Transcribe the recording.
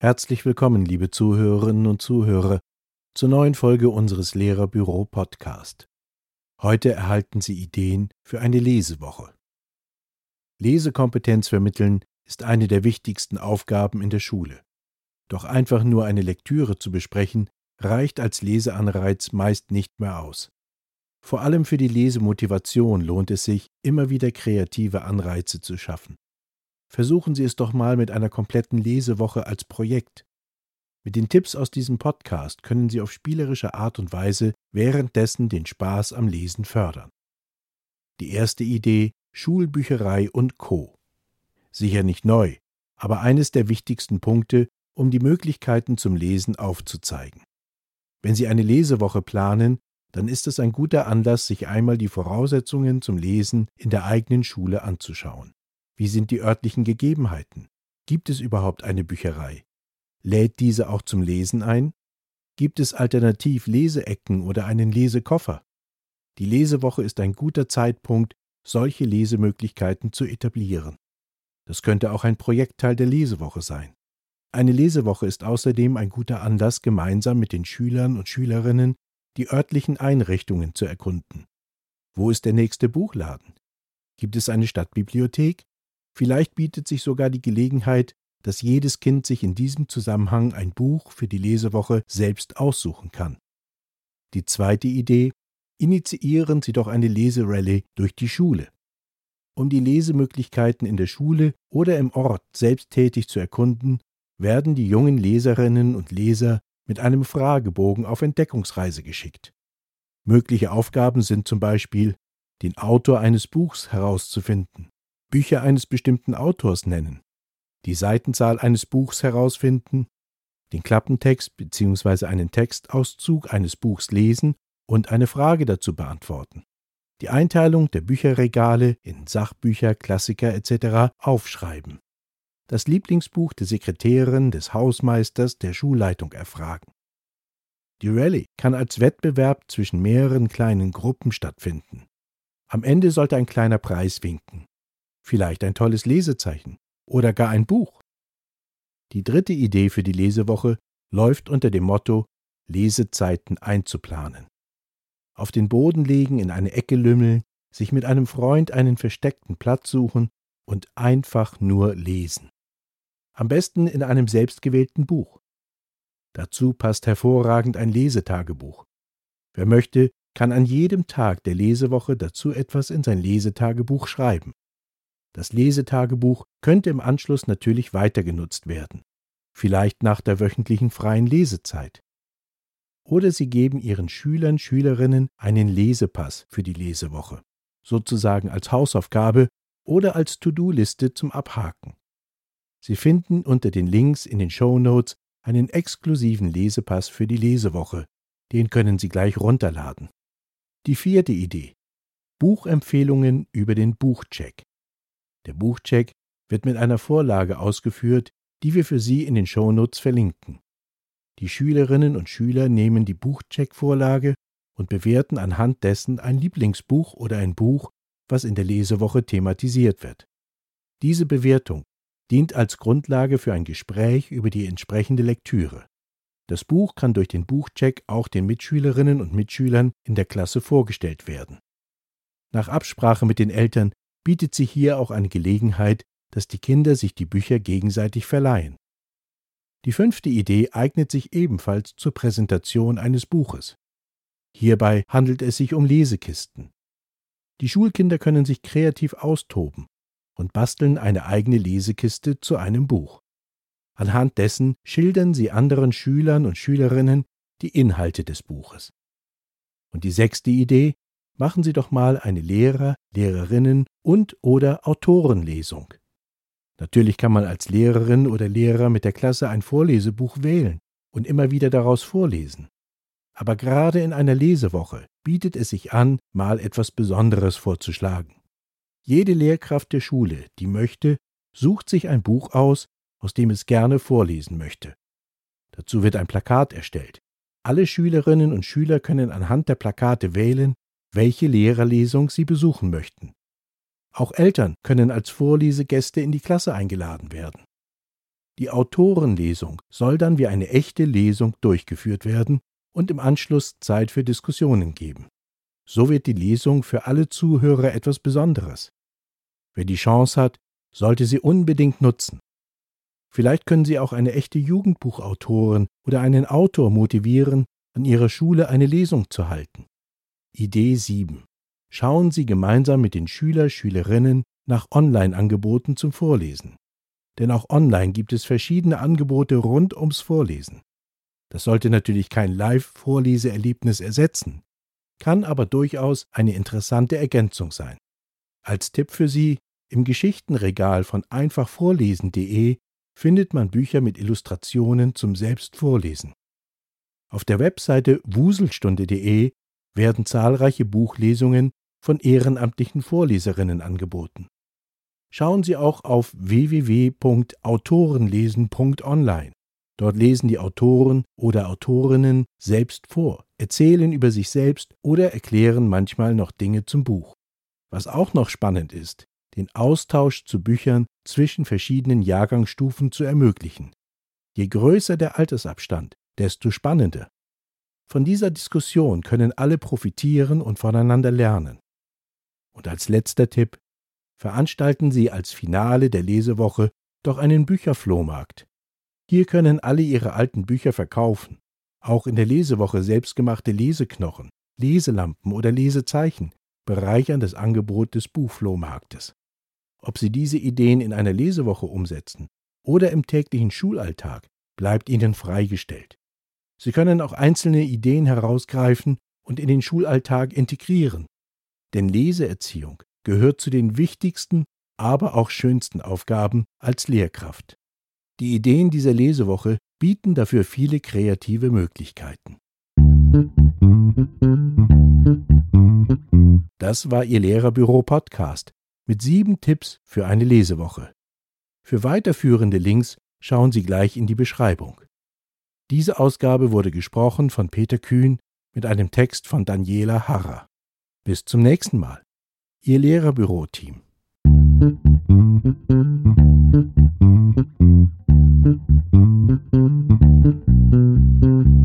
Herzlich willkommen, liebe Zuhörerinnen und Zuhörer, zur neuen Folge unseres Lehrerbüro Podcast. Heute erhalten Sie Ideen für eine Lesewoche. Lesekompetenz vermitteln ist eine der wichtigsten Aufgaben in der Schule. Doch einfach nur eine Lektüre zu besprechen, reicht als Leseanreiz meist nicht mehr aus. Vor allem für die Lesemotivation lohnt es sich, immer wieder kreative Anreize zu schaffen. Versuchen Sie es doch mal mit einer kompletten Lesewoche als Projekt. Mit den Tipps aus diesem Podcast können Sie auf spielerische Art und Weise währenddessen den Spaß am Lesen fördern. Die erste Idee Schulbücherei und Co. Sicher nicht neu, aber eines der wichtigsten Punkte, um die Möglichkeiten zum Lesen aufzuzeigen. Wenn Sie eine Lesewoche planen, dann ist es ein guter Anlass, sich einmal die Voraussetzungen zum Lesen in der eigenen Schule anzuschauen. Wie sind die örtlichen Gegebenheiten? Gibt es überhaupt eine Bücherei? Lädt diese auch zum Lesen ein? Gibt es alternativ Leseecken oder einen Lesekoffer? Die Lesewoche ist ein guter Zeitpunkt, solche Lesemöglichkeiten zu etablieren. Das könnte auch ein Projektteil der Lesewoche sein. Eine Lesewoche ist außerdem ein guter Anlass, gemeinsam mit den Schülern und Schülerinnen die örtlichen Einrichtungen zu erkunden. Wo ist der nächste Buchladen? Gibt es eine Stadtbibliothek? Vielleicht bietet sich sogar die Gelegenheit, dass jedes Kind sich in diesem Zusammenhang ein Buch für die Lesewoche selbst aussuchen kann. Die zweite Idee, initiieren Sie doch eine Leserallye durch die Schule. Um die Lesemöglichkeiten in der Schule oder im Ort selbsttätig zu erkunden, werden die jungen Leserinnen und Leser mit einem Fragebogen auf Entdeckungsreise geschickt. Mögliche Aufgaben sind zum Beispiel, den Autor eines Buchs herauszufinden, Bücher eines bestimmten Autors nennen, die Seitenzahl eines Buchs herausfinden, den Klappentext bzw. einen Textauszug eines Buchs lesen und eine Frage dazu beantworten, die Einteilung der Bücherregale in Sachbücher, Klassiker etc. aufschreiben, das Lieblingsbuch der Sekretärin, des Hausmeisters, der Schulleitung erfragen. Die Rallye kann als Wettbewerb zwischen mehreren kleinen Gruppen stattfinden. Am Ende sollte ein kleiner Preis winken. Vielleicht ein tolles Lesezeichen oder gar ein Buch. Die dritte Idee für die Lesewoche läuft unter dem Motto Lesezeiten einzuplanen. Auf den Boden legen, in eine Ecke lümmeln, sich mit einem Freund einen versteckten Platz suchen und einfach nur lesen. Am besten in einem selbstgewählten Buch. Dazu passt hervorragend ein Lesetagebuch. Wer möchte, kann an jedem Tag der Lesewoche dazu etwas in sein Lesetagebuch schreiben. Das Lesetagebuch könnte im Anschluss natürlich weiter genutzt werden, vielleicht nach der wöchentlichen freien Lesezeit. Oder Sie geben Ihren Schülern, Schülerinnen einen Lesepass für die Lesewoche, sozusagen als Hausaufgabe oder als To-Do-Liste zum Abhaken. Sie finden unter den Links in den Show Notes einen exklusiven Lesepass für die Lesewoche. Den können Sie gleich runterladen. Die vierte Idee. Buchempfehlungen über den Buchcheck. Der Buchcheck wird mit einer Vorlage ausgeführt, die wir für Sie in den Shownotes verlinken. Die Schülerinnen und Schüler nehmen die Buchcheck-Vorlage und bewerten anhand dessen ein Lieblingsbuch oder ein Buch, was in der Lesewoche thematisiert wird. Diese Bewertung dient als Grundlage für ein Gespräch über die entsprechende Lektüre. Das Buch kann durch den Buchcheck auch den Mitschülerinnen und Mitschülern in der Klasse vorgestellt werden. Nach Absprache mit den Eltern bietet sich hier auch eine Gelegenheit, dass die Kinder sich die Bücher gegenseitig verleihen. Die fünfte Idee eignet sich ebenfalls zur Präsentation eines Buches. Hierbei handelt es sich um Lesekisten. Die Schulkinder können sich kreativ austoben und basteln eine eigene Lesekiste zu einem Buch. Anhand dessen schildern sie anderen Schülern und Schülerinnen die Inhalte des Buches. Und die sechste Idee machen Sie doch mal eine Lehrer, Lehrerinnen und oder Autorenlesung. Natürlich kann man als Lehrerin oder Lehrer mit der Klasse ein Vorlesebuch wählen und immer wieder daraus vorlesen. Aber gerade in einer Lesewoche bietet es sich an, mal etwas Besonderes vorzuschlagen. Jede Lehrkraft der Schule, die möchte, sucht sich ein Buch aus, aus dem es gerne vorlesen möchte. Dazu wird ein Plakat erstellt. Alle Schülerinnen und Schüler können anhand der Plakate wählen, welche Lehrerlesung Sie besuchen möchten. Auch Eltern können als Vorlesegäste in die Klasse eingeladen werden. Die Autorenlesung soll dann wie eine echte Lesung durchgeführt werden und im Anschluss Zeit für Diskussionen geben. So wird die Lesung für alle Zuhörer etwas Besonderes. Wer die Chance hat, sollte sie unbedingt nutzen. Vielleicht können Sie auch eine echte Jugendbuchautorin oder einen Autor motivieren, an Ihrer Schule eine Lesung zu halten. Idee 7. Schauen Sie gemeinsam mit den Schüler, Schülerinnen nach Online-Angeboten zum Vorlesen. Denn auch online gibt es verschiedene Angebote rund ums Vorlesen. Das sollte natürlich kein Live-Vorleseerlebnis ersetzen, kann aber durchaus eine interessante Ergänzung sein. Als Tipp für Sie, im Geschichtenregal von einfachvorlesen.de findet man Bücher mit Illustrationen zum Selbstvorlesen. Auf der Webseite wuselstunde.de werden zahlreiche Buchlesungen von ehrenamtlichen Vorleserinnen angeboten. Schauen Sie auch auf www.autorenlesen.online. Dort lesen die Autoren oder Autorinnen selbst vor, erzählen über sich selbst oder erklären manchmal noch Dinge zum Buch. Was auch noch spannend ist, den Austausch zu Büchern zwischen verschiedenen Jahrgangsstufen zu ermöglichen. Je größer der Altersabstand, desto spannender. Von dieser Diskussion können alle profitieren und voneinander lernen. Und als letzter Tipp, veranstalten Sie als Finale der Lesewoche doch einen Bücherflohmarkt. Hier können alle Ihre alten Bücher verkaufen, auch in der Lesewoche selbstgemachte Leseknochen, Leselampen oder Lesezeichen bereichern das Angebot des Buchflohmarktes. Ob Sie diese Ideen in einer Lesewoche umsetzen oder im täglichen Schulalltag, bleibt Ihnen freigestellt. Sie können auch einzelne Ideen herausgreifen und in den Schulalltag integrieren. Denn Leseerziehung gehört zu den wichtigsten, aber auch schönsten Aufgaben als Lehrkraft. Die Ideen dieser Lesewoche bieten dafür viele kreative Möglichkeiten. Das war Ihr Lehrerbüro Podcast mit sieben Tipps für eine Lesewoche. Für weiterführende Links schauen Sie gleich in die Beschreibung. Diese Ausgabe wurde gesprochen von Peter Kühn mit einem Text von Daniela Harrer. Bis zum nächsten Mal. Ihr Lehrerbüro-Team. Thank you.